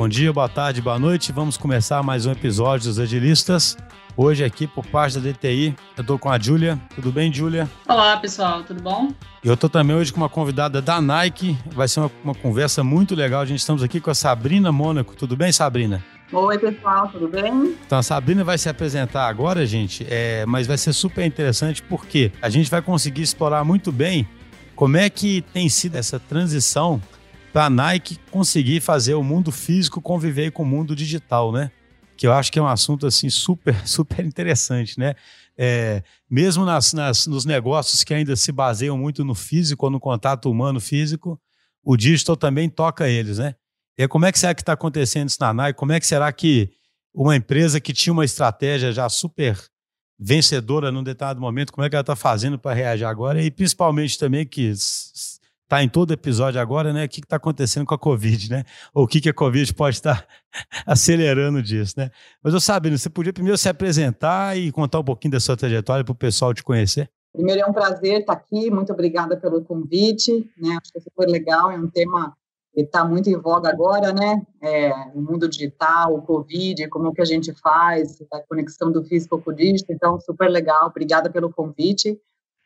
Bom dia, boa tarde, boa noite. Vamos começar mais um episódio dos Agilistas. Hoje aqui por parte da DTI, eu tô com a Júlia. Tudo bem, Júlia? Olá, pessoal, tudo bom? E eu tô também hoje com uma convidada da Nike. Vai ser uma, uma conversa muito legal. A gente estamos aqui com a Sabrina Mônaco. Tudo bem, Sabrina? Oi, pessoal, tudo bem? Então, a Sabrina vai se apresentar agora, gente, é, mas vai ser super interessante porque a gente vai conseguir explorar muito bem como é que tem sido essa transição para a Nike conseguir fazer o mundo físico conviver com o mundo digital, né? Que eu acho que é um assunto assim super, super interessante, né? É, mesmo nas, nas, nos negócios que ainda se baseiam muito no físico ou no contato humano físico, o digital também toca eles, né? E como é que será que está acontecendo isso na Nike? Como é que será que uma empresa que tinha uma estratégia já super vencedora num determinado momento, como é que ela está fazendo para reagir agora? E principalmente também que está em todo episódio agora, né? O que está acontecendo com a Covid, né? Ou o que, que a Covid pode estar acelerando disso, né? Mas eu sabendo, você podia primeiro se apresentar e contar um pouquinho da sua trajetória para o pessoal te conhecer? Primeiro é um prazer estar aqui, muito obrigada pelo convite, né? Acho que foi legal, é um tema que está muito em voga agora, né? É, o mundo digital, o Covid, como que a gente faz, a conexão do físico com o digital, então super legal, obrigada pelo convite.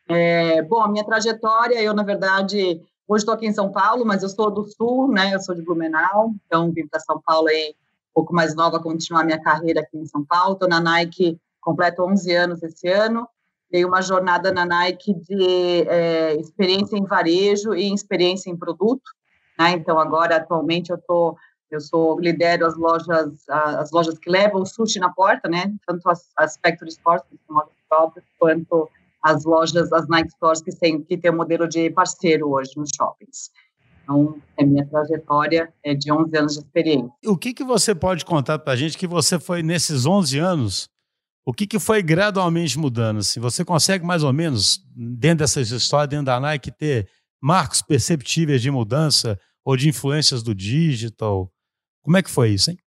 É, bom, a minha trajetória, eu na verdade Hoje estou aqui em São Paulo, mas eu sou do Sul, né? Eu sou de Blumenau, então vim para São Paulo aí um pouco mais nova, continuar minha carreira aqui em São Paulo. Estou na Nike, completo 11 anos esse ano. Dei uma jornada na Nike de é, experiência em varejo e experiência em produto. Né? Então agora atualmente eu tô eu sou lidero as lojas as lojas que levam o sushi na porta, né? Tanto as, as Factory Stores, que são as próprias, quanto as lojas, as Nike Stores que tem, que tem o modelo de parceiro hoje nos shoppings. Então, a é minha trajetória é de 11 anos de experiência. O que, que você pode contar para a gente que você foi nesses 11 anos, o que, que foi gradualmente mudando? Se você consegue mais ou menos, dentro dessas histórias, dentro da Nike, ter marcos perceptíveis de mudança ou de influências do digital? Como é que foi isso, hein?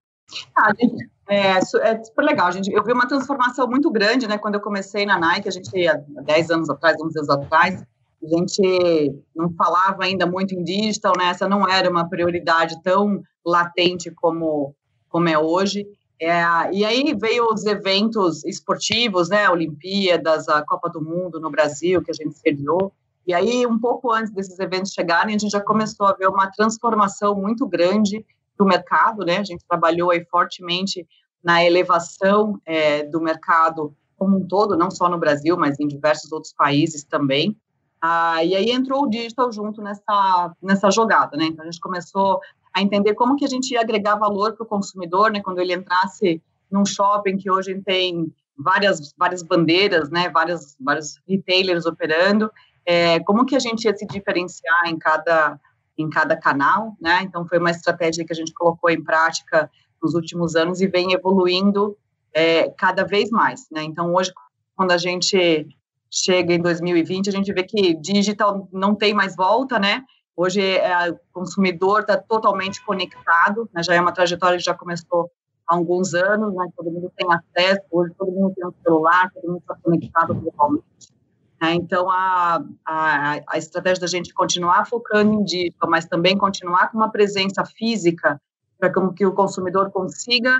Ah, a gente, é, é super legal, gente. Eu vi uma transformação muito grande, né? Quando eu comecei na Nike, a gente, há 10 anos atrás, 11 anos atrás, a gente não falava ainda muito em digital, né? Essa não era uma prioridade tão latente como, como é hoje. É, e aí veio os eventos esportivos, né? Olimpíadas, a Copa do Mundo no Brasil, que a gente sediou. E aí, um pouco antes desses eventos chegarem, a gente já começou a ver uma transformação muito grande do mercado, né? A gente trabalhou aí fortemente na elevação é, do mercado como um todo, não só no Brasil, mas em diversos outros países também. Ah, e aí entrou o digital junto nessa, nessa jogada, né? Então a gente começou a entender como que a gente ia agregar valor para o consumidor, né? Quando ele entrasse num shopping que hoje tem várias várias bandeiras, né? Várias vários retailers operando, é, como que a gente ia se diferenciar em cada em cada canal, né? Então foi uma estratégia que a gente colocou em prática nos últimos anos e vem evoluindo é, cada vez mais, né? Então hoje, quando a gente chega em 2020, a gente vê que digital não tem mais volta, né? Hoje é, o consumidor está totalmente conectado, né? já é uma trajetória que já começou há alguns anos, né? Todo mundo tem acesso, hoje todo mundo tem um celular, todo mundo está conectado globalmente. Né? Então, a, a, a estratégia da gente continuar focando em digital, mas também continuar com uma presença física para que o consumidor consiga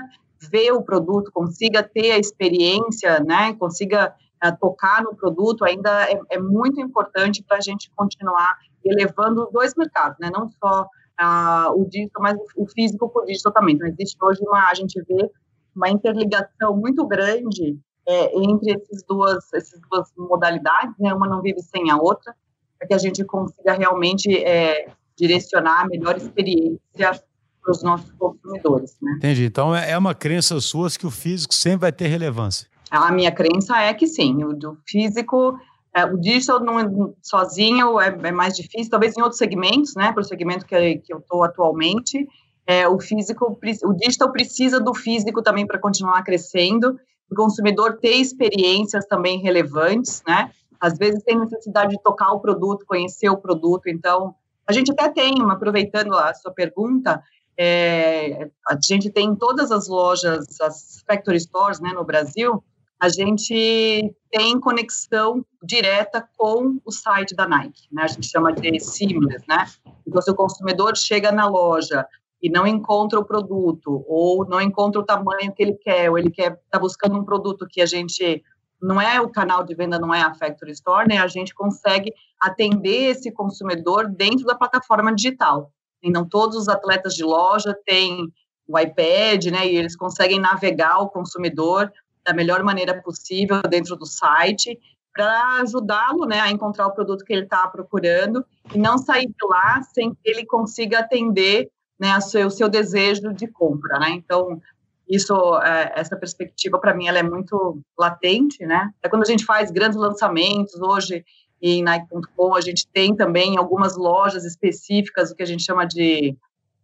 ver o produto, consiga ter a experiência, né, consiga uh, tocar no produto, ainda é, é muito importante para a gente continuar elevando os dois mercados, né, não só uh, o digital, mas o físico com o digital também. Então, existe hoje uma, a gente vê uma interligação muito grande é, entre esses duas, essas duas modalidades, né? Uma não vive sem a outra, para que a gente consiga realmente é, direcionar a melhor experiência para os nossos consumidores. Né? Entendi. Então é, é uma crença sua que o físico sempre vai ter relevância. A minha crença é que sim. O do físico, é, o digital não, é, sozinho é, é, mais difícil, talvez em outros segmentos, né? Para o segmento que, que eu estou atualmente, é, o físico, o digital precisa do físico também para continuar crescendo o consumidor ter experiências também relevantes, né? Às vezes tem necessidade de tocar o produto, conhecer o produto, então a gente até tem, aproveitando a sua pergunta, é, a gente tem em todas as lojas, as factory stores, né, no Brasil, a gente tem conexão direta com o site da Nike, né? A gente chama de seamless, né? Então, se o consumidor chega na loja, e não encontra o produto, ou não encontra o tamanho que ele quer, ou ele quer está buscando um produto que a gente não é o canal de venda, não é a Factory Store, né? A gente consegue atender esse consumidor dentro da plataforma digital. Então, todos os atletas de loja têm o iPad, né? E eles conseguem navegar o consumidor da melhor maneira possível dentro do site para ajudá-lo, né, a encontrar o produto que ele está procurando e não sair de lá sem que ele consiga atender, né, o seu, desejo de compra, né? Então, isso, é, essa perspectiva para mim ela é muito latente, né? É quando a gente faz grandes lançamentos hoje em Nike.com, a gente tem também algumas lojas específicas o que a gente chama de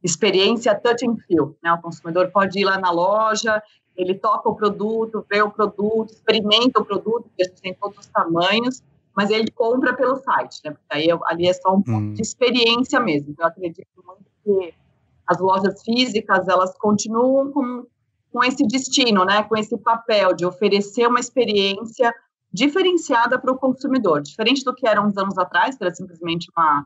experiência touch and feel, né? O consumidor pode ir lá na loja, ele toca o produto, vê o produto, experimenta o produto, porque a gente tem todos os tamanhos, mas ele compra pelo site, né? Porque aí ali é só um ponto hum. de experiência mesmo. Então, eu acredito muito que as lojas físicas elas continuam com com esse destino, né, com esse papel de oferecer uma experiência diferenciada para o consumidor, diferente do que era uns anos atrás, que era simplesmente uma,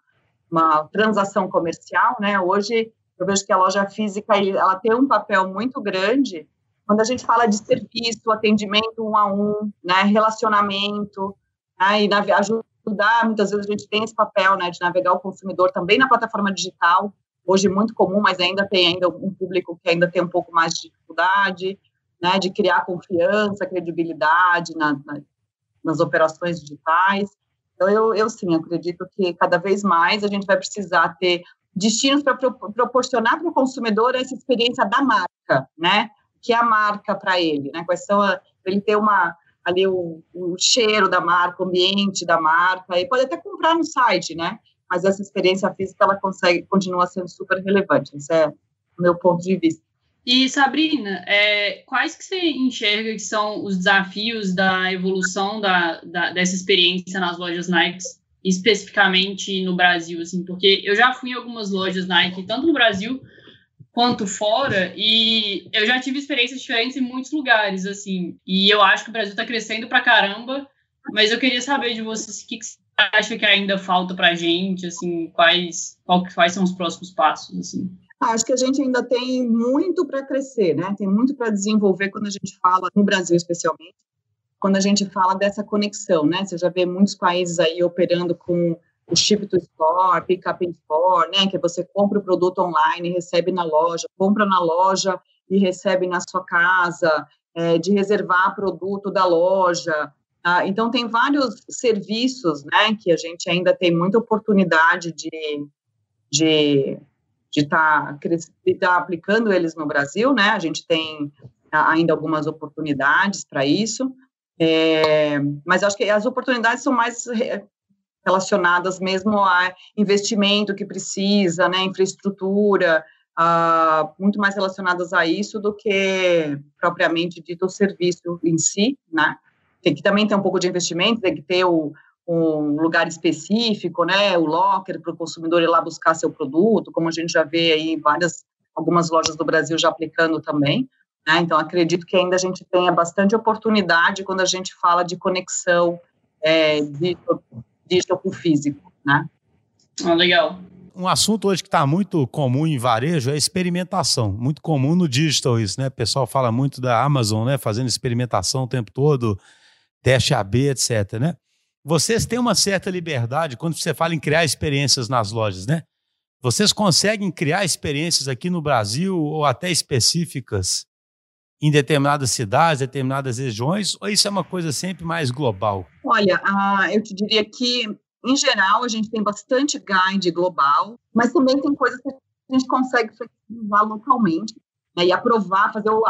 uma transação comercial, né? Hoje eu vejo que a loja física ela tem um papel muito grande quando a gente fala de serviço, atendimento um a um, né, relacionamento, né, e ajudar, muitas vezes a gente tem esse papel, né, de navegar o consumidor também na plataforma digital, hoje muito comum, mas ainda tem ainda um público que ainda tem um pouco mais de dificuldade, né, de criar confiança, credibilidade na, na, nas operações digitais. Então, eu, eu sim acredito que cada vez mais a gente vai precisar ter destinos para pro, proporcionar para o consumidor essa experiência da marca, né? Que é a marca para ele, né? Quais são ele ter uma ali o, o, cheiro da marca, o ambiente da marca, e pode até comprar no site, né? Mas essa experiência física ela consegue continua sendo super relevante. Esse é o meu ponto de vista. E Sabrina, é, quais que você enxerga que são os desafios da evolução da, da, dessa experiência nas lojas Nike, especificamente no Brasil, assim, porque eu já fui em algumas lojas Nike, tanto no Brasil quanto fora, e eu já tive experiências diferentes em muitos lugares, assim, e eu acho que o Brasil está crescendo pra caramba, mas eu queria saber de vocês o que, que acha que ainda falta para a gente? Assim, quais, qual, quais são os próximos passos? Assim? Acho que a gente ainda tem muito para crescer, né? Tem muito para desenvolver quando a gente fala, no Brasil especialmente, quando a gente fala dessa conexão, né? Você já vê muitos países aí operando com o chip to store, pick up in store, né? Que você compra o produto online, recebe na loja, compra na loja e recebe na sua casa, é, de reservar produto da loja, ah, então, tem vários serviços né, que a gente ainda tem muita oportunidade de de de estar tá, tá aplicando eles no Brasil, né? A gente tem ainda algumas oportunidades para isso, é, mas acho que as oportunidades são mais relacionadas mesmo a investimento que precisa, né? Infraestrutura, ah, muito mais relacionadas a isso do que propriamente dito o serviço em si, né? Tem que também ter um pouco de investimento, tem que ter o, um lugar específico, né, o locker para o consumidor ir lá buscar seu produto, como a gente já vê aí várias, algumas lojas do Brasil já aplicando também. Né, então, acredito que ainda a gente tenha bastante oportunidade quando a gente fala de conexão é, digital, digital com físico, né. Ah, legal. Um assunto hoje que está muito comum em varejo é experimentação. Muito comum no digital isso, né? O pessoal fala muito da Amazon, né? Fazendo experimentação o tempo todo, teste AB, etc. Né? Vocês têm uma certa liberdade quando você fala em criar experiências nas lojas, né? Vocês conseguem criar experiências aqui no Brasil ou até específicas em determinadas cidades, determinadas regiões, ou isso é uma coisa sempre mais global? Olha, uh, eu te diria que, em geral, a gente tem bastante guide global, mas também tem coisas que a gente consegue flexibilizar localmente né, e aprovar, fazer o,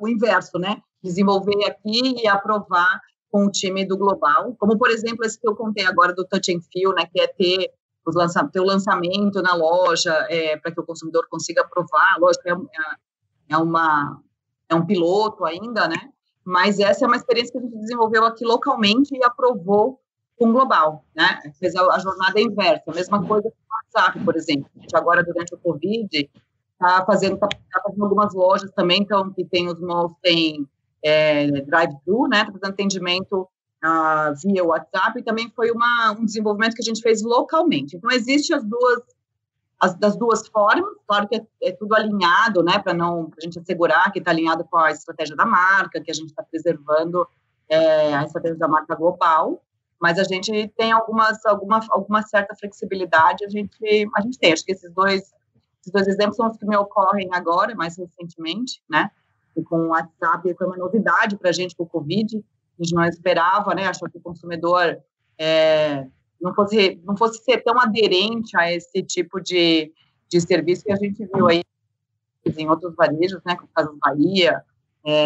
o inverso, né? Desenvolver aqui e aprovar com o time do Global, como, por exemplo, esse que eu contei agora do Touch and Feel, né, que é ter, os lança, ter o lançamento na loja é, para que o consumidor consiga aprovar. Lógico, é, é, é, uma, é um piloto ainda, né? Mas essa é uma experiência que a gente desenvolveu aqui localmente e aprovou com o Global, né? Fez a, a jornada inversa, a mesma coisa com o WhatsApp, por exemplo. A gente agora, durante o Covid, está fazendo, tá, tá fazendo algumas lojas também, então, que tem os malls, tem é, drive-thru, né, fazendo atendimento uh, via WhatsApp, e também foi uma, um desenvolvimento que a gente fez localmente. Então, existem as duas, as, das duas formas, claro que é, é tudo alinhado, né, para não a gente assegurar que está alinhado com a estratégia da marca, que a gente está preservando é, a estratégia da marca global, mas a gente tem algumas, alguma, alguma certa flexibilidade, a gente, a gente tem, acho que esses dois, esses dois exemplos são os que me ocorrem agora, mais recentemente, né, e com o WhatsApp foi uma novidade para a gente com o Covid, a gente não esperava, né, achou que o consumidor é, não fosse, não fosse ser tão aderente a esse tipo de, de serviço que a gente viu aí em outros varejos, né, como Casas Bahia, é,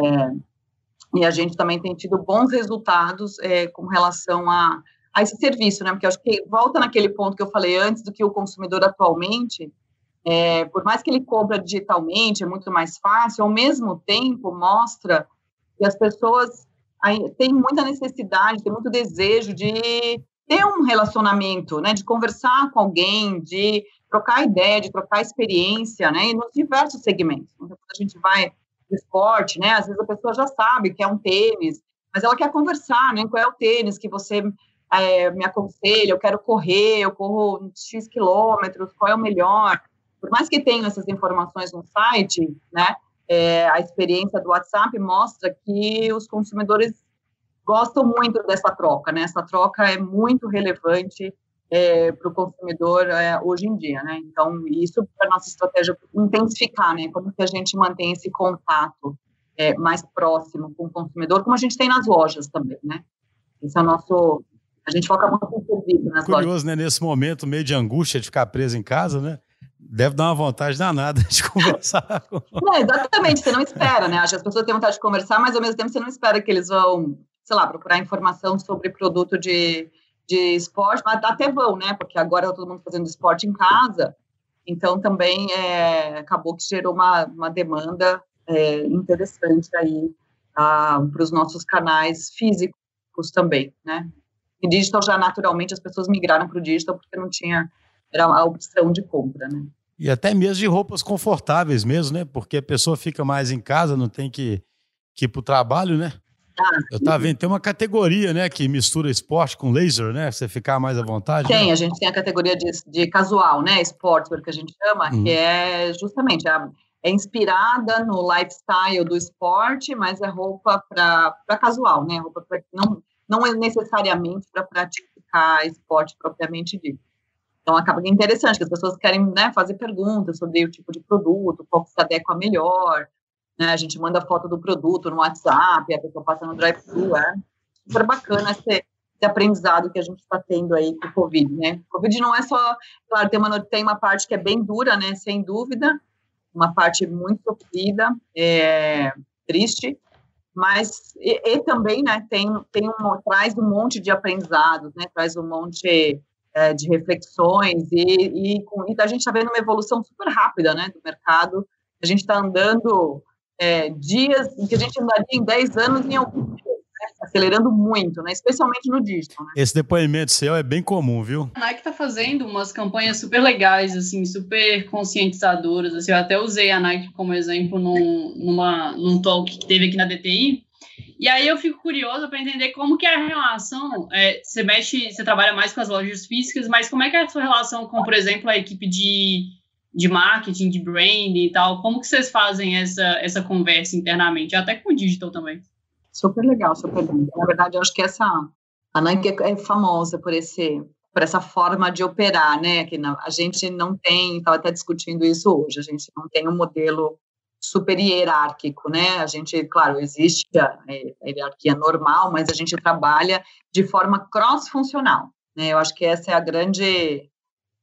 e a gente também tem tido bons resultados é, com relação a, a esse serviço, né, porque acho que volta naquele ponto que eu falei antes, do que o consumidor atualmente, é, por mais que ele compra digitalmente, é muito mais fácil, ao mesmo tempo mostra que as pessoas têm muita necessidade, têm muito desejo de ter um relacionamento, né, de conversar com alguém, de trocar ideia, de trocar experiência, né, nos diversos segmentos. Então, quando a gente vai no esporte, né, às vezes a pessoa já sabe que é um tênis, mas ela quer conversar, né, qual é o tênis que você é, me aconselha, eu quero correr, eu corro X quilômetros, qual é o melhor. Por mais que tenha essas informações no site, né, é, a experiência do WhatsApp mostra que os consumidores gostam muito dessa troca, né? Essa troca é muito relevante é, para o consumidor é, hoje em dia, né? Então, isso para nossa estratégia intensificar, né? Como que a gente mantém esse contato é, mais próximo com o consumidor, como a gente tem nas lojas também, né? Esse é o nosso... A gente foca muito no serviço nas Curioso, lojas. né? Nesse momento meio de angústia de ficar preso em casa, né? Deve dar uma vontade danada de conversar. Com... Não, exatamente, você não espera, né? As pessoas têm vontade de conversar, mas ao mesmo tempo você não espera que eles vão sei lá, procurar informação sobre produto de, de esporte, mas até vão, né? Porque agora tá todo mundo fazendo esporte em casa, então também é, acabou que gerou uma, uma demanda é, interessante aí ah, para os nossos canais físicos também, né? E digital já naturalmente as pessoas migraram para o digital porque não tinha era a opção de compra, né? E até mesmo de roupas confortáveis mesmo, né? Porque a pessoa fica mais em casa, não tem que, que ir para o trabalho, né? Eu tava vendo, tem uma categoria, né, que mistura esporte com laser, né? Você ficar mais à vontade. Tem, né? a gente tem a categoria de, de casual, né? Sportswear, que a gente chama, uhum. que é justamente a, é inspirada no lifestyle do esporte, mas é roupa para casual, né? Roupa pra, não, não é necessariamente para praticar esporte propriamente dito. Então acaba que é interessante, que as pessoas querem né, fazer perguntas sobre o tipo de produto, qual que se adequa melhor né? A gente manda foto do produto no WhatsApp, a pessoa passa no drive-thru, é super bacana esse, esse aprendizado que a gente está tendo aí com o Covid, né? Covid não é só, claro, tem uma, tem uma parte que é bem dura, né? Sem dúvida, uma parte muito sofrida, é, triste, mas e, e, também, né? Tem, tem um, traz um monte de aprendizados, né? Traz um monte é, de reflexões e, e, com, e a gente está vendo uma evolução super rápida, né? Do mercado, a gente está andando é, dias em que a gente andaria em 10 anos em dias. Né? Acelerando muito, né? especialmente no digital. Né? Esse depoimento seu é bem comum, viu? A Nike está fazendo umas campanhas super legais, assim, super conscientizadoras. Assim, eu até usei a Nike como exemplo num, numa, num talk que teve aqui na DTI. E aí eu fico curiosa para entender como que é a relação. É, você mexe, você trabalha mais com as lojas físicas, mas como é que é a sua relação com, por exemplo, a equipe de de marketing, de branding e tal. Como que vocês fazem essa, essa conversa internamente, até com o digital também? Super legal, super legal. Na verdade, eu acho que essa a Nike é, é famosa por esse por essa forma de operar, né? Que a gente não tem, estava até discutindo isso hoje, a gente não tem um modelo super hierárquico, né? A gente, claro, existe a, hierarquia normal, mas a gente trabalha de forma cross-funcional, né? Eu acho que essa é a grande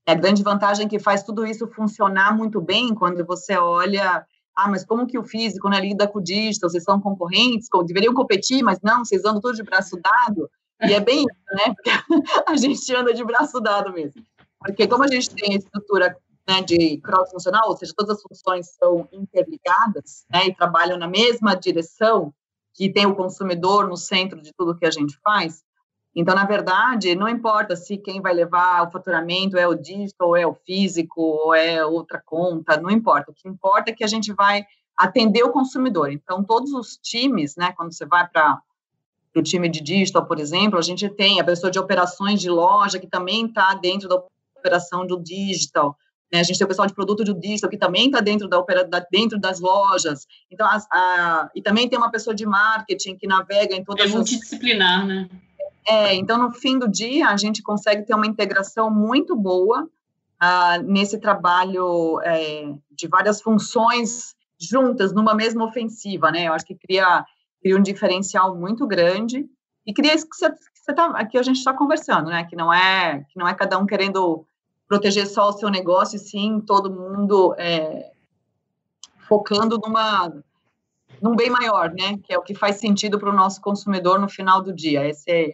é a grande vantagem que faz tudo isso funcionar muito bem quando você olha, ah, mas como que o físico né, lida com o digital, vocês são concorrentes, deveriam competir, mas não, vocês andam todos de braço dado, e é bem isso, né, porque a gente anda de braço dado mesmo, porque como a gente tem a estrutura né, de cross-funcional, ou seja, todas as funções são interligadas, né, e trabalham na mesma direção, que tem o consumidor no centro de tudo que a gente faz, então, na verdade, não importa se quem vai levar o faturamento é o digital, ou é o físico, ou é outra conta, não importa. O que importa é que a gente vai atender o consumidor. Então, todos os times, né, quando você vai para o time de digital, por exemplo, a gente tem a pessoa de operações de loja que também está dentro da operação do digital. Né? A gente tem o pessoal de produto de digital que também está dentro da, da dentro das lojas. Então, as, a, e também tem uma pessoa de marketing que navega em todas é multidisciplinar, as... né? É, então no fim do dia a gente consegue ter uma integração muito boa uh, nesse trabalho é, de várias funções juntas numa mesma ofensiva, né? Eu acho que cria, cria um diferencial muito grande e cria isso que você, que você tá, aqui a gente está conversando, né? Que não é que não é cada um querendo proteger só o seu negócio, e sim todo mundo é, focando numa num bem maior, né? Que é o que faz sentido para o nosso consumidor no final do dia. Esse é,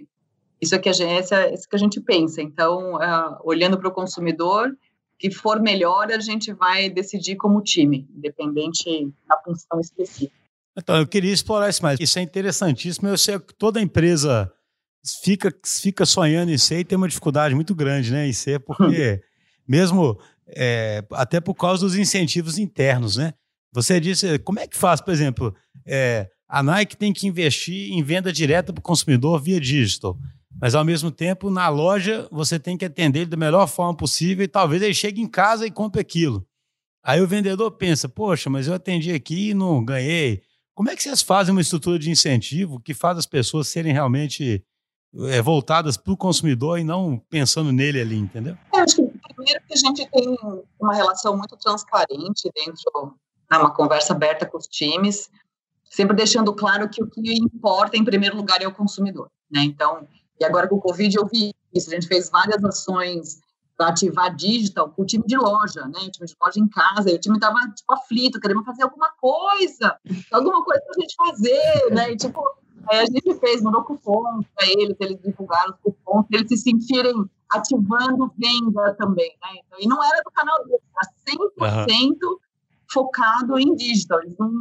isso é que a gente, esse é, esse que a gente pensa. Então, uh, olhando para o consumidor, que for melhor, a gente vai decidir como time, independente da função específica. Então, eu queria explorar isso mais. Isso é interessantíssimo. Eu sei que toda empresa fica, fica sonhando em ser e tem uma dificuldade muito grande né, em ser, porque mesmo é, até por causa dos incentivos internos, né? Você disse, como é que faz, por exemplo, é, a Nike tem que investir em venda direta para o consumidor via digital, mas ao mesmo tempo, na loja, você tem que atender ele da melhor forma possível e talvez ele chegue em casa e compre aquilo. Aí o vendedor pensa, poxa, mas eu atendi aqui e não ganhei. Como é que vocês fazem uma estrutura de incentivo que faz as pessoas serem realmente é, voltadas para o consumidor e não pensando nele ali, entendeu? Eu acho que primeiro que a gente tem uma relação muito transparente dentro, né, uma conversa aberta com os times, sempre deixando claro que o que importa em primeiro lugar é o consumidor, né? Então, e agora com o Covid eu vi isso, a gente fez várias ações para ativar digital com o time de loja, né? O time de loja em casa, e o time estava tipo aflito, querendo fazer alguma coisa, alguma coisa para a gente fazer, né? E, tipo, Aí a gente fez, mandou cupom para eles, eles divulgaram os cupons, eles se sentirem ativando venda também, né? Então, e não era do canal deles, era 100% uhum. focado em digital. Eles, não,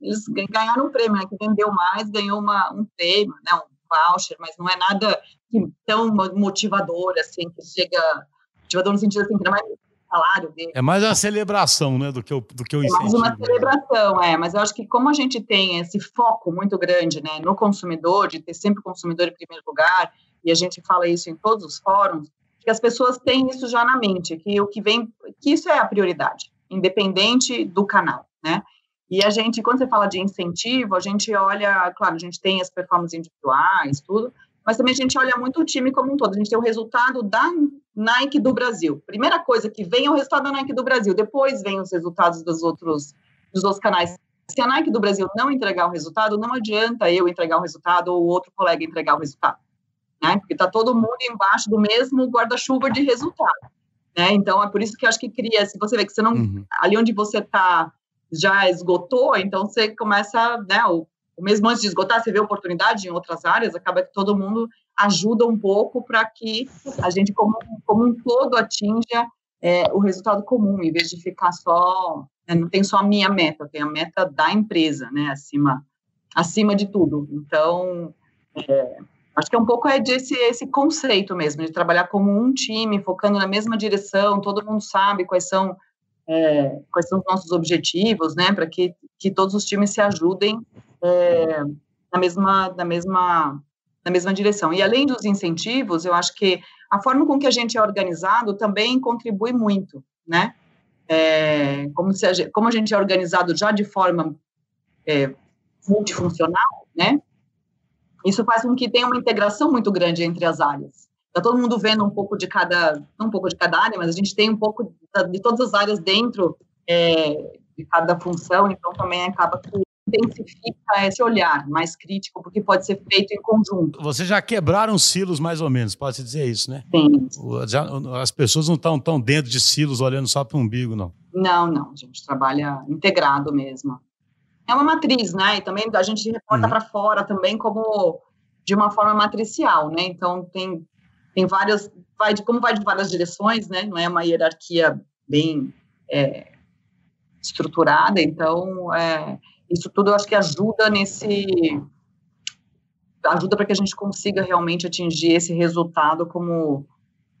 eles ganharam um prêmio, né? Que vendeu mais, ganhou uma, um prêmio, né? Um voucher, mas não é nada tão motivador, assim, que chega... Motivador no sentido assim, que não é salário dele. É mais uma celebração, né, do que o, do que o incentivo. É mais uma celebração, é. Mas eu acho que como a gente tem esse foco muito grande, né, no consumidor, de ter sempre o consumidor em primeiro lugar, e a gente fala isso em todos os fóruns, que as pessoas têm isso já na mente, que o que vem, que isso é a prioridade, independente do canal, né? E a gente, quando você fala de incentivo, a gente olha, claro, a gente tem as performances individuais, tudo, mas também a gente olha muito o time como um todo. A gente tem o resultado da Nike do Brasil. Primeira coisa que vem é o resultado da Nike do Brasil, depois vem os resultados dos outros, dos outros canais. Se a Nike do Brasil não entregar o resultado, não adianta eu entregar o resultado ou outro colega entregar o resultado, né? Porque está todo mundo embaixo do mesmo guarda-chuva de resultado, né? Então é por isso que eu acho que cria. Se você vê que você não uhum. ali onde você está já esgotou, então você começa, né? O, mesmo antes de esgotar, você vê oportunidade em outras áreas, acaba que todo mundo ajuda um pouco para que a gente, como, como um todo, atinja é, o resultado comum, em vez de ficar só. Né, não tem só a minha meta, tem a meta da empresa, né, acima, acima de tudo. Então, é, acho que é um pouco é desse esse conceito mesmo, de trabalhar como um time, focando na mesma direção, todo mundo sabe quais são. É, quais são os nossos objetivos, né, para que, que todos os times se ajudem é, na mesma, na mesma, na mesma direção. E além dos incentivos, eu acho que a forma com que a gente é organizado também contribui muito, né? É, como, se a gente, como a gente é organizado já de forma é, multifuncional, né? Isso faz com que tenha uma integração muito grande entre as áreas. Está todo mundo vendo um pouco de cada, um pouco de cada área, mas a gente tem um pouco de, de todas as áreas dentro é, de cada função, então também acaba que intensifica esse olhar mais crítico, porque pode ser feito em conjunto. Vocês já quebraram silos, mais ou menos, pode-se dizer isso, né? Sim. Já, as pessoas não estão tão dentro de silos, olhando só para o umbigo, não. Não, não, a gente trabalha integrado mesmo. É uma matriz, né? E também a gente reporta uhum. para fora também como de uma forma matricial, né? Então tem tem várias, vai de como vai de várias direções, né? Não é uma hierarquia bem é, estruturada, então é, isso tudo eu acho que ajuda nesse ajuda para que a gente consiga realmente atingir esse resultado como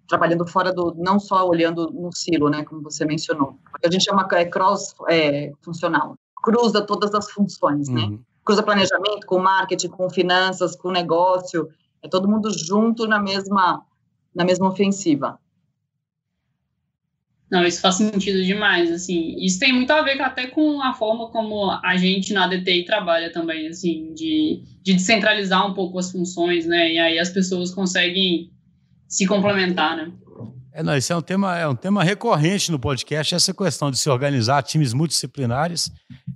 trabalhando fora do não só olhando no silo, né, como você mencionou. A gente chama é cross é, funcional, cruza todas as funções, né? uhum. né? Cruza planejamento com marketing, com finanças, com negócio, é todo mundo junto na mesma na mesma ofensiva. Não, isso faz sentido demais, assim. Isso tem muito a ver até com a forma como a gente na DTI trabalha também, assim, de, de descentralizar um pouco as funções, né? E aí as pessoas conseguem se complementar, né? É, não, isso é um tema, é um tema recorrente no podcast, essa questão de se organizar times multidisciplinares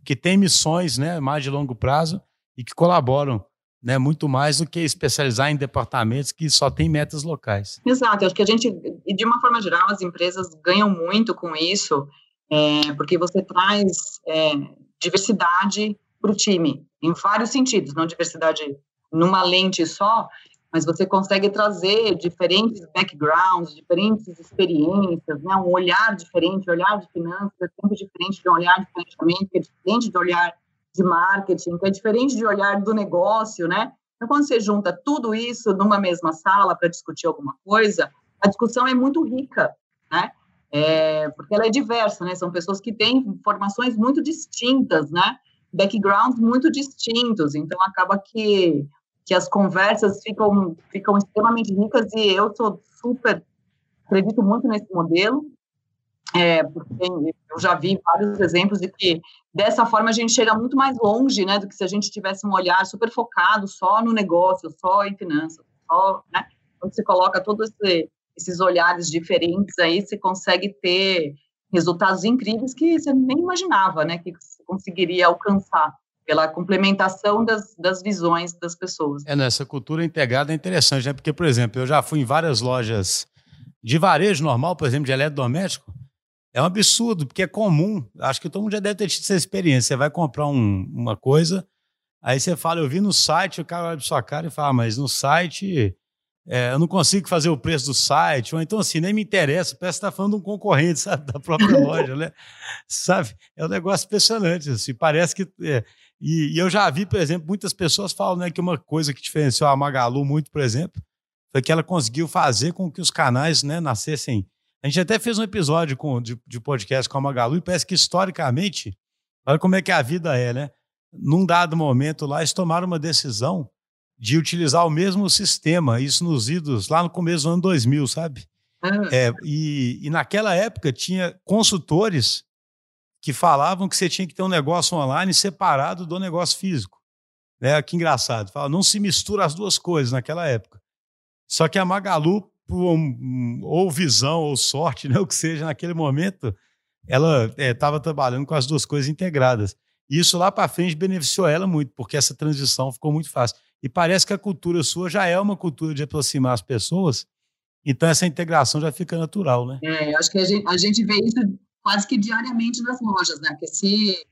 que têm missões, né, mais de longo prazo e que colaboram né, muito mais do que especializar em departamentos que só têm metas locais. Exato, acho que a gente, de uma forma geral, as empresas ganham muito com isso, é, porque você traz é, diversidade para o time, em vários sentidos, não diversidade numa lente só, mas você consegue trazer diferentes backgrounds, diferentes experiências, né, um olhar diferente, olhar de finanças é sempre diferente de um olhar de planejamento, é diferente de olhar de marketing, que é diferente de olhar do negócio, né? Então, quando você junta tudo isso numa mesma sala para discutir alguma coisa, a discussão é muito rica, né? É, porque ela é diversa, né? São pessoas que têm formações muito distintas, né? Backgrounds muito distintos, então acaba que, que as conversas ficam, ficam extremamente ricas e eu sou super, acredito muito nesse modelo, é, porque eu já vi vários exemplos de que dessa forma a gente chega muito mais longe, né, do que se a gente tivesse um olhar super focado só no negócio, só em finanças, só, né? Quando você coloca todos esse, esses olhares diferentes aí, você consegue ter resultados incríveis que você nem imaginava, né, que você conseguiria alcançar pela complementação das, das visões das pessoas. É, nessa cultura integrada é interessante, né? Porque, por exemplo, eu já fui em várias lojas de varejo normal, por exemplo, de eletrodoméstico, é um absurdo, porque é comum. Acho que todo mundo já deve ter tido essa experiência. Você vai comprar um, uma coisa, aí você fala, eu vi no site, o cara olha para sua cara e fala, ah, mas no site é, eu não consigo fazer o preço do site, ou então assim, nem me interessa, parece que está falando de um concorrente, sabe, da própria loja, né? Sabe? É um negócio impressionante, assim, parece que... É, e, e, eu já vi, por exemplo, muitas pessoas falam né, que uma coisa que diferenciou a Magalu muito, por exemplo, foi que ela conseguiu fazer com que os canais né, nascessem a gente até fez um episódio com, de, de podcast com a Magalu e parece que historicamente, olha como é que a vida é, né? Num dado momento lá, eles tomaram uma decisão de utilizar o mesmo sistema, isso nos idos lá no começo do ano 2000, sabe? Ah. É, e, e naquela época tinha consultores que falavam que você tinha que ter um negócio online separado do negócio físico. Né? Que engraçado. Fala, não se mistura as duas coisas naquela época. Só que a Magalu ou visão ou sorte, né, o que seja, naquele momento, ela estava é, trabalhando com as duas coisas integradas. E isso lá para frente beneficiou ela muito, porque essa transição ficou muito fácil. E parece que a cultura sua já é uma cultura de aproximar as pessoas, então essa integração já fica natural, né? É, eu acho que a gente, a gente vê isso quase que diariamente nas lojas, né? Porque se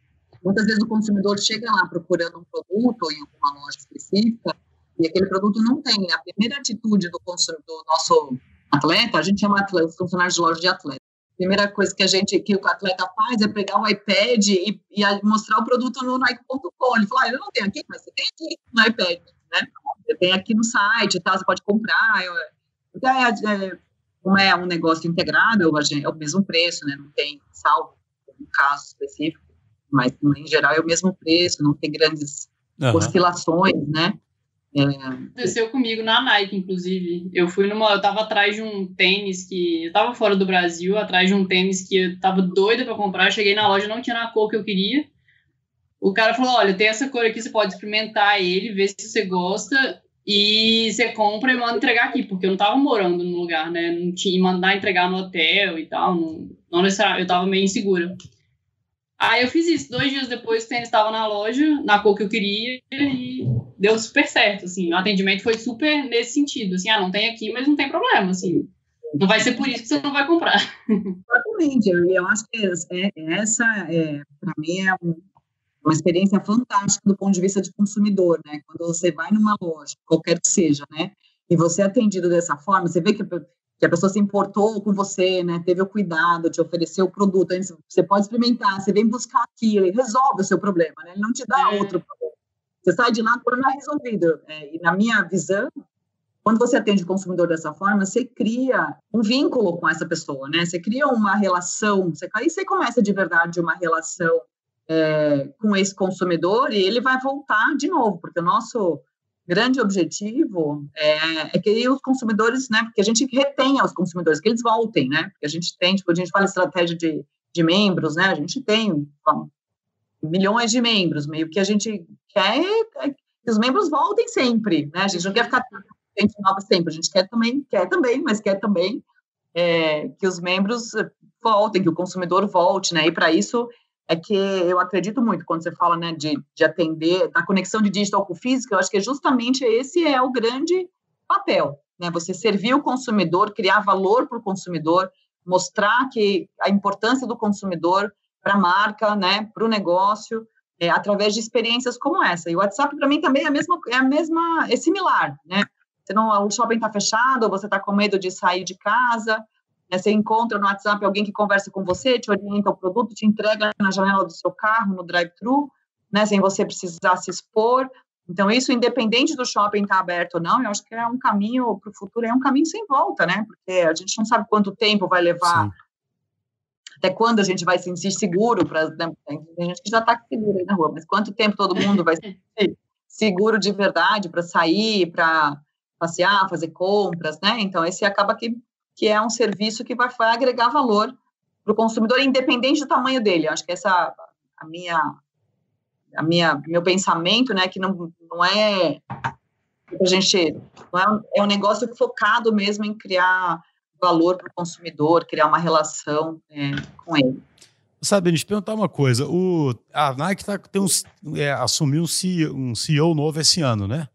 muitas vezes o consumidor chega lá procurando um produto em alguma loja específica, e aquele produto não tem. A primeira atitude do, do nosso atleta, a gente chama atleta, os funcionários de loja de atleta. A primeira coisa que a gente, que o atleta faz é pegar o iPad e, e mostrar o produto no Nike.com. Ele fala, ah, eu não tenho aqui, mas você tem aqui no iPad, né? Você tem aqui no site, tá? você pode comprar. Então, é, é, como é um negócio integrado, é o mesmo preço, né? Não tem salvo, um caso específico, mas em geral é o mesmo preço, não tem grandes uhum. oscilações, né? É. Aconteceu comigo na Nike, inclusive. Eu fui numa. Eu tava atrás de um tênis que. Eu tava fora do Brasil, atrás de um tênis que eu tava doida para comprar. Cheguei na loja, não tinha na cor que eu queria. O cara falou: olha, tem essa cor aqui, você pode experimentar ele, ver se você gosta. E você compra e manda entregar aqui, porque eu não tava morando no lugar, né? Não tinha mandar entregar no hotel e tal. Não, não necessariamente, eu tava meio insegura. Aí eu fiz isso. Dois dias depois, o tênis estava na loja, na cor que eu queria, e deu super certo, assim. O atendimento foi super nesse sentido, assim, ah, não tem aqui, mas não tem problema, assim. Não vai ser por isso que você não vai comprar. Exatamente. Eu, eu acho que é, essa, é, para mim, é um, uma experiência fantástica do ponto de vista de consumidor, né? Quando você vai numa loja, qualquer que seja, né? E você é atendido dessa forma, você vê que que a pessoa se importou com você, né, teve o cuidado, te ofereceu o produto, você pode experimentar, você vem buscar aquilo, ele resolve o seu problema, né, ele não te dá é. outro problema. Você sai de lá o problema resolvido. É, e na minha visão, quando você atende o consumidor dessa forma, você cria um vínculo com essa pessoa, né? Você cria uma relação, você, aí você começa de verdade uma relação é, com esse consumidor e ele vai voltar de novo, porque o nosso grande objetivo é, é, que os consumidores, né, que a gente retenha os consumidores, que eles voltem, né, porque a gente tem, tipo, a gente fala estratégia de, de membros, né, a gente tem milhões de membros, meio que a gente quer é que os membros voltem sempre, né, a gente não quer ficar gente nova sempre, a gente quer também, quer também, mas quer também é, que os membros voltem, que o consumidor volte, né, e para isso é que eu acredito muito quando você fala né, de, de atender, da conexão de digital com físico, eu acho que é justamente esse é o grande papel, né? Você servir o consumidor, criar valor para o consumidor, mostrar que a importância do consumidor para a marca, né, para o negócio, é, através de experiências como essa. E o WhatsApp para mim também é a mesma, é a mesma, é similar, né? Você não, o shopping está fechado, você está com medo de sair de casa, né? Você encontra no WhatsApp alguém que conversa com você, te orienta o produto, te entrega na janela do seu carro, no drive-thru, né? sem você precisar se expor. Então, isso, independente do shopping estar tá aberto ou não, eu acho que é um caminho para o futuro, é um caminho sem volta, né? Porque a gente não sabe quanto tempo vai levar, Sim. Até quando a gente vai se sentir seguro. Pra, né? Tem gente que já está seguro aí na rua, mas quanto tempo todo mundo vai se sentir seguro de verdade para sair, para passear, fazer compras, né? Então, esse acaba que que é um serviço que vai, vai agregar valor para o consumidor, independente do tamanho dele. acho que essa a minha a minha meu pensamento, né, que não, não é a gente não é, é um negócio focado mesmo em criar valor para o consumidor, criar uma relação é, com ele. Sabe, deixa eu perguntar uma coisa. O, a Nike tá, tem um, é, assumiu um CEO, um CEO novo esse ano, né?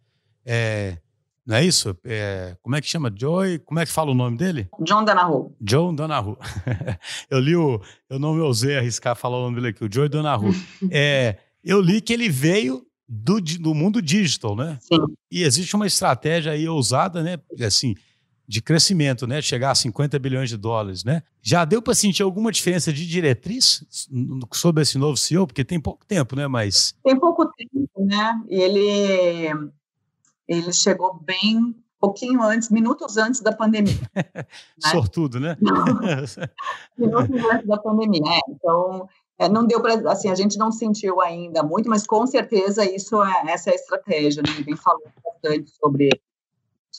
É, não é isso? É, como é que chama? Joy? Como é que fala o nome dele? John Donahu. John Donahu. eu li o. Eu não me ousei arriscar falar o nome dele aqui, o Joy Donahu. é, eu li que ele veio do, do mundo digital, né? Sim. E existe uma estratégia aí ousada, né? Assim, de crescimento, né? Chegar a 50 bilhões de dólares, né? Já deu para sentir alguma diferença de diretriz sobre esse novo CEO? Porque tem pouco tempo, né? Mas. Tem pouco tempo, né? E ele ele chegou bem pouquinho antes, minutos antes da pandemia. Né? Sortudo, né? minutos antes da pandemia. É, então, é, não deu para, assim, a gente não sentiu ainda muito, mas com certeza isso é, essa é a estratégia, né? Vem falando bastante sobre,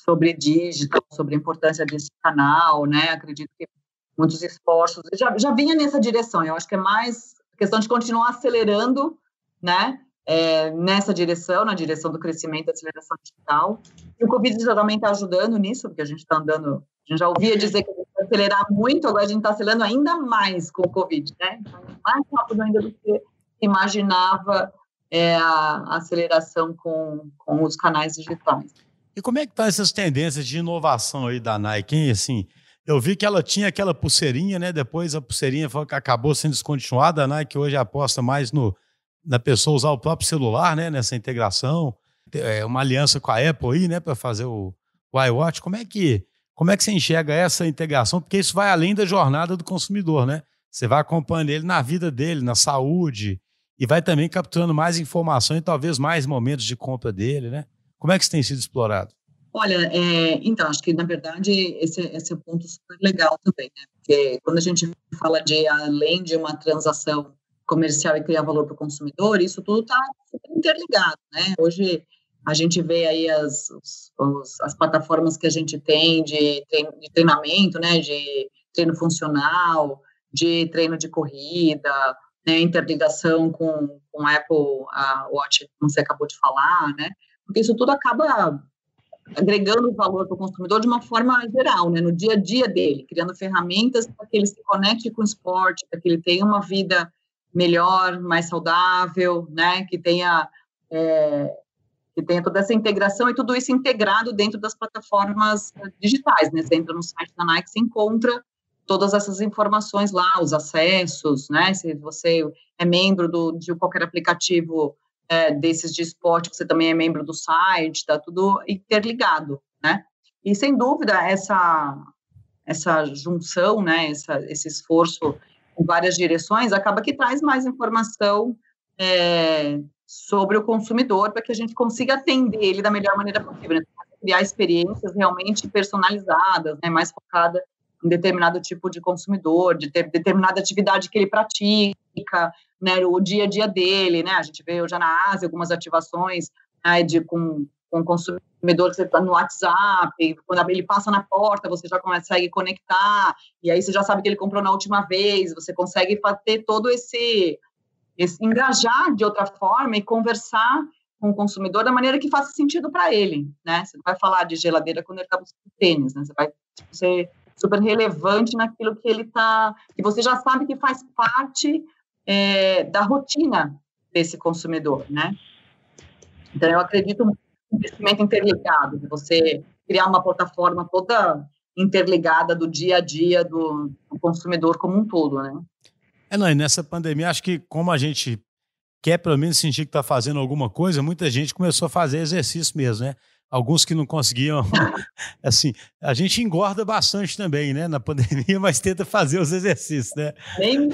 sobre digital, sobre a importância desse canal, né? Acredito que muitos esforços, já, já vinha nessa direção, eu acho que é mais questão de continuar acelerando, né? é, nessa direção, na direção do crescimento da aceleração digital. E o Covid já também está ajudando nisso, porque a gente está andando, a gente já ouvia dizer que a gente vai acelerar muito, agora a gente está acelerando ainda mais com o Covid, né? Então, mais rápido ainda do que imaginava é, a aceleração com, com os canais digitais. E como é que tá essas tendências de inovação aí da Nike, hein? Assim, eu vi que ela tinha aquela pulseirinha, né? Depois a pulseirinha acabou sendo descontinuada. A Nike hoje aposta mais no da pessoa usar o próprio celular, né, nessa integração, é, uma aliança com a Apple aí, né, para fazer o, o iWatch. Como é que como é que você enxerga essa integração? Porque isso vai além da jornada do consumidor, né? Você vai acompanhando ele na vida dele, na saúde, e vai também capturando mais informação e talvez mais momentos de compra dele, né? Como é que isso tem sido explorado? Olha, é, então, acho que, na verdade, esse, esse é um ponto super legal também, né? Porque quando a gente fala de, além de uma transação comercial e criar valor para o consumidor, isso tudo está interligado, né? Hoje a gente vê aí as, os, as plataformas que a gente tem de, de treinamento, né? De treino funcional, de treino de corrida, né? interligação com, com Apple a Watch, como você acabou de falar, né? Porque isso tudo acaba agregando valor para o consumidor de uma forma geral, né, no dia a dia dele, criando ferramentas para que ele se conecte com o esporte, para que ele tenha uma vida melhor, mais saudável, né? Que tenha é, que tenha toda essa integração e tudo isso integrado dentro das plataformas digitais, né? Você entra no site da Nike, você encontra todas essas informações lá, os acessos, né? Se você é membro do, de qualquer aplicativo é, desses de esporte, você também é membro do site, tá tudo interligado, né? E sem dúvida essa essa junção, né? Essa, esse esforço em várias direções, acaba que traz mais informação é, sobre o consumidor para que a gente consiga atender ele da melhor maneira possível, né? criar experiências realmente personalizadas, né? mais focada em determinado tipo de consumidor, de ter determinada atividade que ele pratica, né, o dia a dia dele, né, a gente vê já na Ásia algumas ativações né, de, com, com o consumidor que você está no WhatsApp, quando ele passa na porta, você já consegue conectar, e aí você já sabe que ele comprou na última vez, você consegue ter todo esse, esse engajar de outra forma e conversar com o consumidor da maneira que faça sentido para ele, né? Você não vai falar de geladeira quando ele está buscando tênis, né? Você vai ser super relevante naquilo que ele está, que você já sabe que faz parte é, da rotina desse consumidor, né? Então, eu acredito no investimento interligado, de você criar uma plataforma toda interligada do dia a dia do, do consumidor como um todo, né? É, não, e nessa pandemia, acho que como a gente quer pelo menos sentir que está fazendo alguma coisa, muita gente começou a fazer exercício mesmo, né? Alguns que não conseguiam, assim, a gente engorda bastante também, né, na pandemia, mas tenta fazer os exercícios, né? Nem,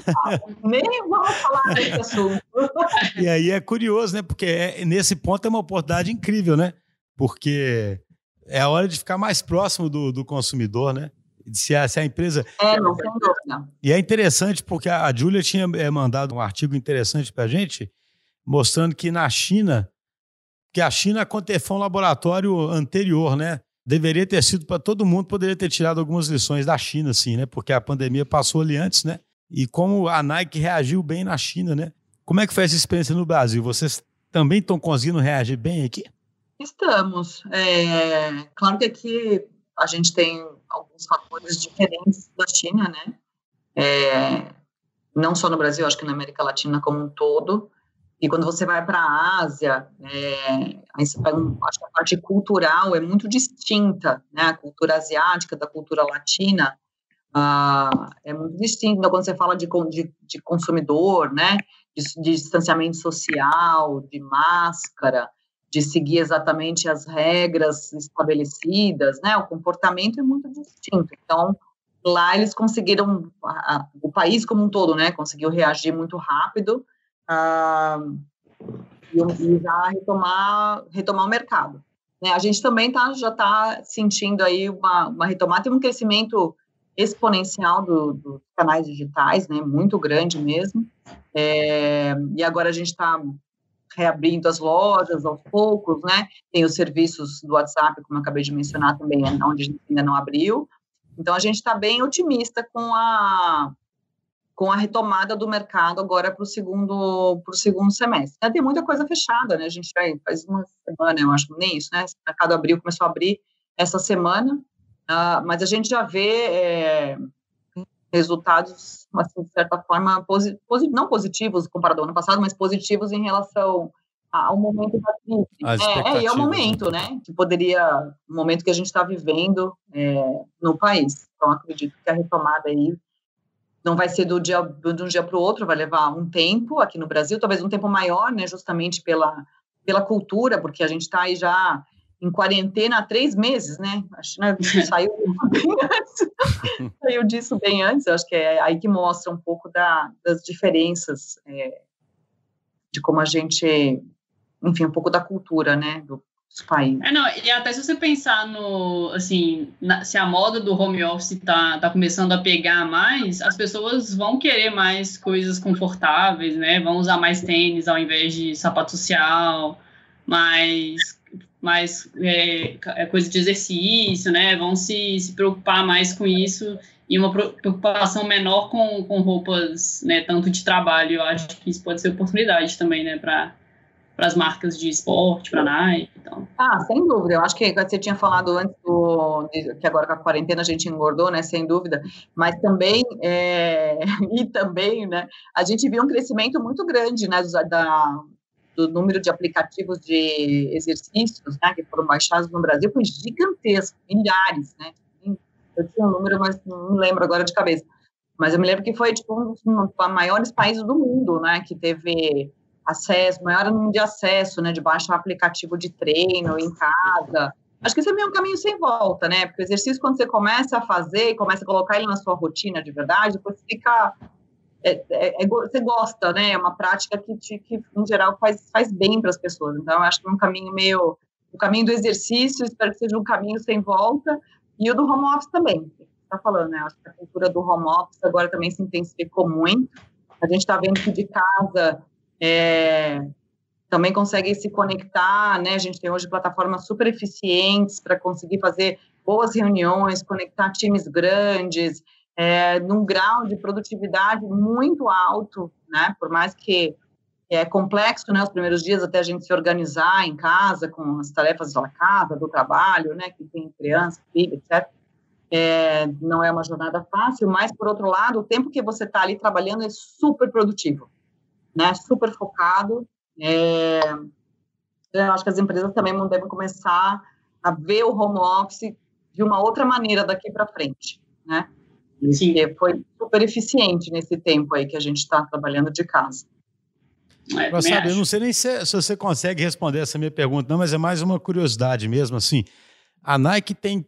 nem vamos falar desse assunto. E aí é curioso, né, porque é, nesse ponto é uma oportunidade incrível, né? Porque é a hora de ficar mais próximo do, do consumidor, né? Se a, se a empresa. É, não tem dúvida. E é interessante porque a, a Júlia tinha é, mandado um artigo interessante para a gente, mostrando que na China, que a China foi um laboratório anterior, né? Deveria ter sido para todo mundo, poderia ter tirado algumas lições da China, assim, né? Porque a pandemia passou ali antes, né? E como a Nike reagiu bem na China, né? Como é que foi essa experiência no Brasil? Vocês também estão conseguindo reagir bem aqui? Estamos. É, claro que aqui a gente tem alguns fatores diferentes da China, né? É, não só no Brasil, acho que na América Latina como um todo. E quando você vai para a Ásia, é, um, acho que a parte cultural é muito distinta, né? A cultura asiática da cultura latina ah, é muito distinta. Quando você fala de, de, de consumidor, né? De, de, distanciamento social, de máscara, de seguir exatamente as regras estabelecidas, né? O comportamento é muito distinto. Então, lá eles conseguiram, a, a, o país como um todo, né? Conseguiu reagir muito rápido ah, e, já retomar, retomar o mercado. Né? A gente também tá, já está sentindo aí uma, uma retomada, tem um crescimento exponencial do, dos canais digitais, né, muito grande mesmo, é, e agora a gente está reabrindo as lojas aos poucos, né, tem os serviços do WhatsApp, como eu acabei de mencionar também, onde a gente ainda não abriu, então a gente está bem otimista com a, com a retomada do mercado agora para o segundo, pro segundo semestre. É, tem muita coisa fechada, né? A gente vai, faz uma semana, eu acho, nem isso, né? O mercado abriu, começou a abrir essa semana, uh, mas a gente já vê é, resultados, assim, de certa forma, posi posi não positivos comparado ao ano passado, mas positivos em relação ao momento da crise. É, é, é o momento, né? Que poderia, o momento que a gente está vivendo é, no país. Então, acredito que a retomada aí não vai ser do dia de um dia para o outro, vai levar um tempo aqui no Brasil, talvez um tempo maior, né, justamente pela, pela cultura, porque a gente está aí já em quarentena há três meses, né? A China saiu bem antes, saiu disso bem antes. Eu acho que é aí que mostra um pouco da, das diferenças é, de como a gente, enfim, um pouco da cultura, né? Do, É, não, e até se você pensar no, assim, na, se a moda do home office tá, tá começando a pegar mais, as pessoas vão querer mais coisas confortáveis, né? Vão usar mais tênis ao invés de sapato social, mais, mais é, é coisa de exercício, né? Vão se, se preocupar mais com isso e uma preocupação menor com, com roupas, né, tanto de trabalho. Eu acho que isso pode ser oportunidade também, né, para para as marcas de esporte, para a Nike e tal. Ah, sem dúvida. Eu acho que você tinha falado antes do, que agora com a quarentena a gente engordou, né? Sem dúvida. Mas também é, e também, né? A gente viu um crescimento muito grande, né? Da, do número de aplicativos de exercícios, né? Que foram baixados no Brasil foi gigantesco, milhares, né? Eu tinha um número, mas não lembro agora de cabeça. Mas eu me lembro que foi tipo um dos maiores países do mundo, né? Que teve acesso, maior número de acesso, né, de baixar aplicativo de treino em casa. Acho que esse é meio um caminho sem volta, né? Porque o exercício, quando você começa a fazer e começa a colocar ele na sua rotina de verdade, depois fica. É, é, é, você gosta, né? É uma prática que, te, que em geral, faz, faz bem para as pessoas. Então, acho que é um caminho meio. O caminho do exercício, espero que seja um caminho sem volta, e o do home office também. Está falando, né? Acho que a cultura do home office agora também se intensificou muito. A gente está vendo que de casa é, também conseguem se conectar, né? A gente tem hoje plataformas super eficientes para conseguir fazer boas reuniões, conectar times grandes, é, num grau de produtividade muito alto, né? Por mais que é complexo, né? Os primeiros dias até a gente se organizar em casa com as tarefas da casa, do trabalho, né? Que tem criança, filho, etc. É, não é uma jornada fácil, mas por outro lado, o tempo que você está ali trabalhando é super produtivo, né? Super focado. É, eu acho que as empresas também devem começar a ver o home office de uma outra maneira daqui para frente, né? Sim. E foi super eficiente nesse tempo aí que a gente está trabalhando de casa. É, sabe, eu não sei nem se, se, você consegue responder essa minha pergunta, não, mas é mais uma curiosidade mesmo. Assim, a Nike tem,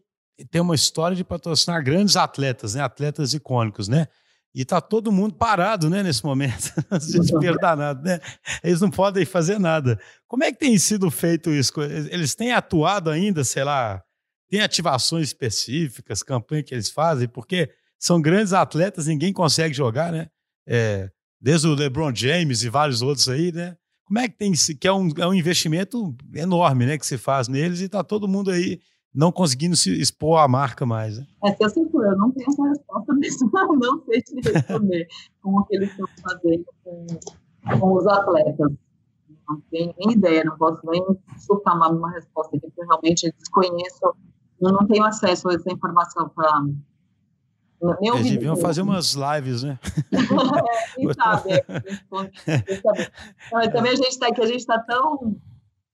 tem uma história de patrocinar grandes atletas, né? Atletas icônicos, né? E tá todo mundo parado, né, nesse momento, desespero danado, né? Eles não podem fazer nada. Como é que tem sido feito isso? Eles têm atuado ainda, sei lá, tem ativações específicas, campanhas que eles fazem, porque são grandes atletas, ninguém consegue jogar, né? É, desde o LeBron James e vários outros aí, né? Como é que tem que é um, é um investimento enorme, né, que se faz neles e tá todo mundo aí não conseguindo se expor à marca mais. Né? É, se eu, eu não tenho essa resposta mesmo, não sei te responder como que eles estão fazendo com, com os atletas. Não tenho nem ideia, não posso nem chutar uma, resposta aqui, porque realmente desconheço, eu não tenho acesso a essa informação para eles deviam fazer umas lives, né? é, quem sabe, é, também a gente está aqui, a gente está tão,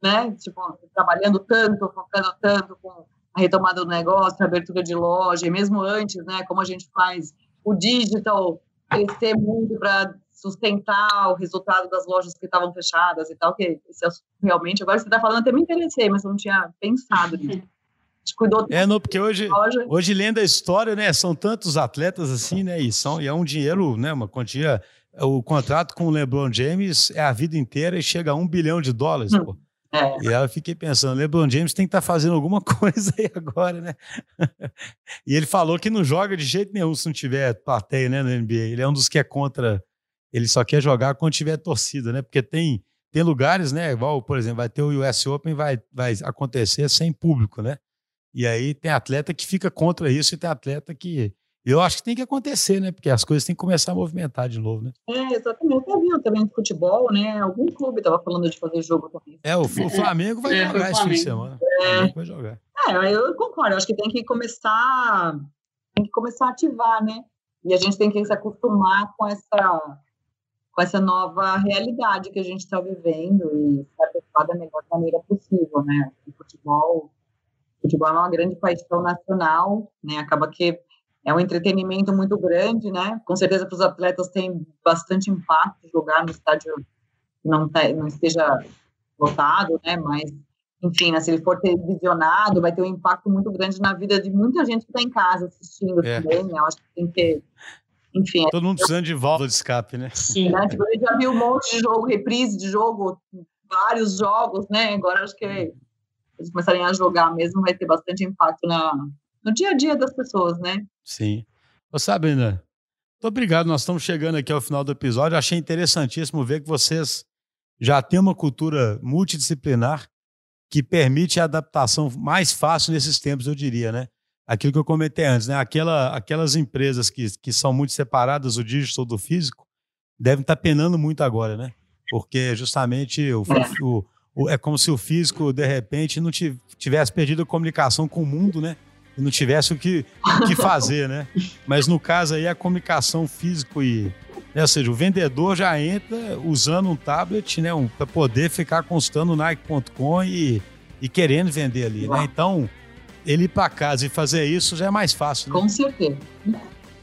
né, tipo, trabalhando tanto, focando tanto com a retomada do negócio, a abertura de loja, e mesmo antes, né, como a gente faz o digital crescer muito para sustentar o resultado das lojas que estavam fechadas e tal, que esse, realmente, agora você está falando, até me interessei, mas eu não tinha pensado nisso cuidou É, não, porque hoje, hoje lendo a história, né, são tantos atletas assim, né, e, são, e é um dinheiro, né, uma quantia, o contrato com o LeBron James é a vida inteira e chega a um bilhão de dólares, hum. pô. É. E aí eu fiquei pensando, LeBron James tem que estar tá fazendo alguma coisa aí agora, né? e ele falou que não joga de jeito nenhum se não tiver plateia, né, na NBA. Ele é um dos que é contra, ele só quer jogar quando tiver torcida, né? Porque tem tem lugares, né, igual, por exemplo, vai ter o US Open, vai, vai acontecer sem público, né? E aí tem atleta que fica contra isso e tem atleta que. Eu acho que tem que acontecer, né? Porque as coisas têm que começar a movimentar de novo, né? É, exatamente. Eu vi também de futebol, né? Algum clube estava falando de fazer jogo também. É, o, o Flamengo vai é, jogar esse fim de semana. É. vai jogar. É, eu concordo. Eu acho que tem que começar. Tem que começar a ativar, né? E a gente tem que se acostumar com essa com essa nova realidade que a gente está vivendo e se adequar da melhor maneira possível, né? O futebol futebol é uma grande paixão nacional, né? Acaba que é um entretenimento muito grande, né? Com certeza para os atletas tem bastante impacto jogar no estádio que não, tá, não esteja lotado, né? Mas, enfim, né? se ele for televisionado, vai ter um impacto muito grande na vida de muita gente que está em casa assistindo é. também, né? Eu acho que tem que ter enfim. Todo mundo precisando de volta de escape, né? Sim. Né? Tipo, eu já vi um monte de jogo, reprise de jogo, vários jogos, né? Agora acho que eles começarem a jogar mesmo, vai ter bastante impacto na, no dia a dia das pessoas, né? Sim. Ô, Sabrina, muito obrigado. Nós estamos chegando aqui ao final do episódio. Achei interessantíssimo ver que vocês já têm uma cultura multidisciplinar que permite a adaptação mais fácil nesses tempos, eu diria, né? Aquilo que eu comentei antes, né? Aquela, aquelas empresas que, que são muito separadas, o digital do físico, devem estar penando muito agora, né? Porque justamente o, o, é como se o físico, de repente, não tivesse perdido a comunicação com o mundo, né? E não tivesse o que, o que fazer, né? Mas no caso aí, a comunicação físico e. Né? Ou seja, o vendedor já entra usando um tablet, né? Um, para poder ficar consultando o Nike.com e, e querendo vender ali, né? Então, ele ir para casa e fazer isso já é mais fácil. Né? Com certeza.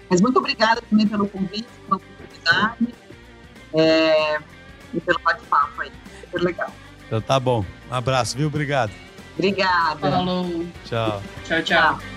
Mas muito obrigada também pelo convite, pela oportunidade é, e pelo bate-papo aí. Super legal. Então tá bom. Um abraço, viu? Obrigado. Obrigada. Falou. Tchau. Tchau, tchau.